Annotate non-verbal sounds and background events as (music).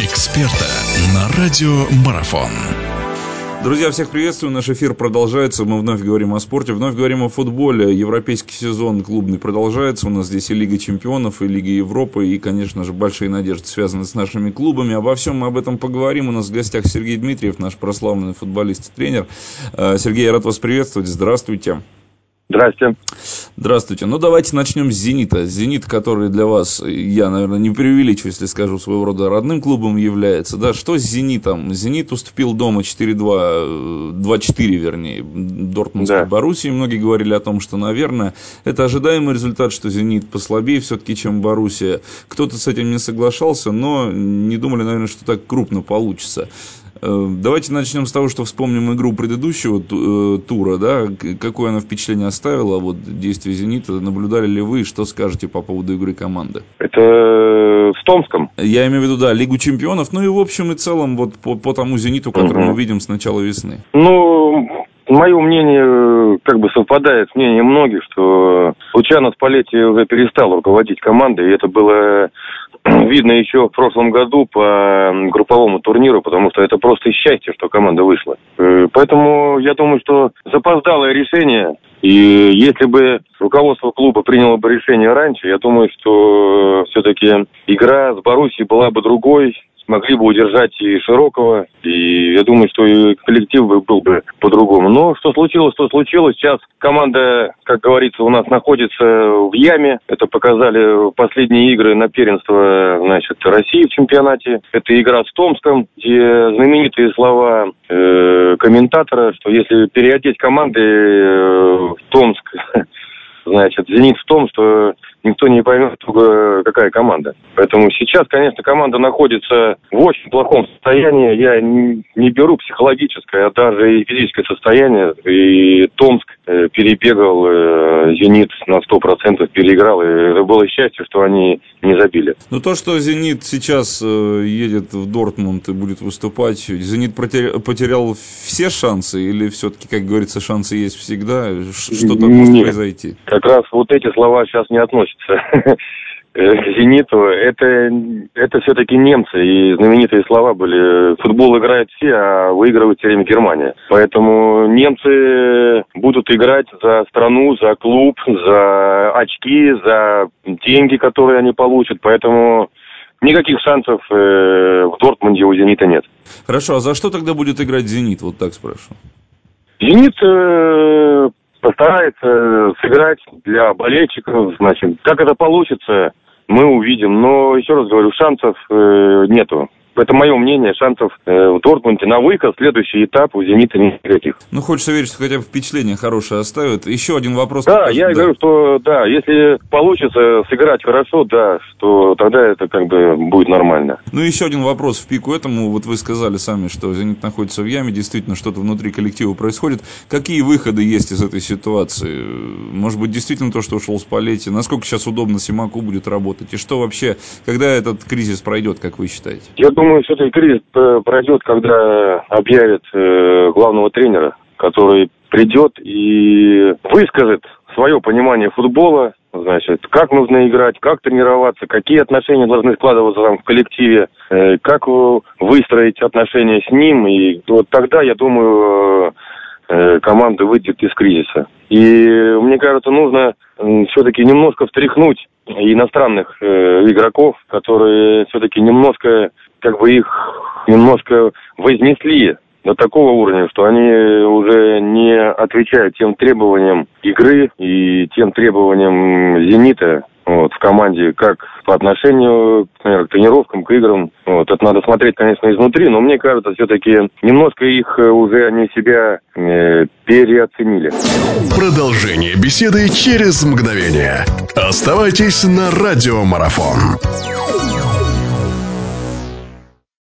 эксперта на радио Марафон. Друзья, всех приветствую. Наш эфир продолжается. Мы вновь говорим о спорте, вновь говорим о футболе. Европейский сезон клубный продолжается. У нас здесь и Лига чемпионов, и Лига Европы, и, конечно же, большие надежды связаны с нашими клубами. Обо всем мы об этом поговорим. У нас в гостях Сергей Дмитриев, наш прославленный футболист и тренер. Э, Сергей, я рад вас приветствовать. Здравствуйте. Здравствуйте. Здравствуйте. Ну, давайте начнем с «Зенита». «Зенит», который для вас, я, наверное, не преувеличу, если скажу, своего рода родным клубом является. Да, что с «Зенитом»? «Зенит» уступил дома 4-2, 2-4, вернее, Дортмундской да. Боруссии. Многие говорили о том, что, наверное, это ожидаемый результат, что «Зенит» послабее все-таки, чем Боруссия. Кто-то с этим не соглашался, но не думали, наверное, что так крупно получится. Э, давайте начнем с того, что вспомним игру предыдущего э, тура, да, какое она впечатление оставила, вот действие «Зенита», наблюдали ли вы, что скажете по поводу игры команды? Это в Томском? Я имею в виду, да, Лигу чемпионов, ну и в общем и целом вот по, по тому «Зениту», который угу. мы видим с начала весны. Ну, Мое мнение как бы совпадает с мнением многих, что Лучано Спалетти уже перестал руководить командой, и это было (clears throat) видно еще в прошлом году по групповому турниру, потому что это просто счастье, что команда вышла. Э, поэтому я думаю, что запоздалое решение, и если бы руководство клуба приняло бы решение раньше, я думаю, что все-таки игра с Боруссией была бы другой, смогли бы удержать и Широкого, и я думаю, что и коллектив бы был бы по-другому. Но что случилось, то случилось. Сейчас команда, как говорится, у нас находится в яме. Это показали последние игры на первенство значит, России в чемпионате. Это игра с Томском, где знаменитые слова э, комментатора, что если переодеть команды э, в Томск, (laughs) значит, «Зенит» в том, что никто не поймет, какая команда. Поэтому сейчас, конечно, команда находится в очень плохом состоянии. Я не беру психологическое, а даже и физическое состояние. И Томск э, перебегал э, «Зенит» на 100%, переиграл. И это было счастье, что они не забили. Но то, что «Зенит» сейчас э, едет в Дортмунд и будет выступать, «Зенит» потерял все шансы? Или все-таки, как говорится, шансы есть всегда? Что-то может произойти? Как раз вот эти слова сейчас не относятся (laughs) «Зениту», это, это все-таки немцы, и знаменитые слова были «футбол играет все, а выигрывает все время Германия». Поэтому немцы будут играть за страну, за клуб, за очки, за деньги, которые они получат, поэтому никаких шансов э, в Дортмунде у «Зенита» нет. Хорошо, а за что тогда будет играть «Зенит», вот так спрашиваю? «Зенит» э, постарается сыграть для болельщиков, значит, как это получится, мы увидим. Но, еще раз говорю, шансов э, нету это мое мнение, шансов э, в Дортмунде на выход, следующий этап у «Зенита» никаких. Ну, хочется верить, что хотя бы впечатление хорошее оставит. Еще один вопрос. Да, я да. говорю, что да, если получится сыграть хорошо, да, что тогда это как бы будет нормально. Ну, еще один вопрос в пику этому. Вот вы сказали сами, что «Зенит» находится в яме, действительно что-то внутри коллектива происходит. Какие выходы есть из этой ситуации? Может быть, действительно то, что ушел с Палетти? Насколько сейчас удобно Симаку будет работать? И что вообще, когда этот кризис пройдет, как вы считаете? Я думаю, думаю, все-таки кризис пройдет, когда объявят э, главного тренера, который придет и выскажет свое понимание футбола, значит, как нужно играть, как тренироваться, какие отношения должны складываться там в коллективе, э, как выстроить отношения с ним. И вот тогда, я думаю, э, команда выйдет из кризиса. И мне кажется, нужно все-таки немножко встряхнуть иностранных э, игроков, которые все-таки немножко как бы их немножко вознесли до такого уровня, что они уже отвечают тем требованиям игры и тем требованиям «Зенита», вот, в команде, как по отношению, например, к тренировкам, к играм. Вот, это надо смотреть, конечно, изнутри, но мне кажется, все-таки немножко их э, уже они себя э, переоценили. Продолжение беседы через мгновение. Оставайтесь на радиомарафон.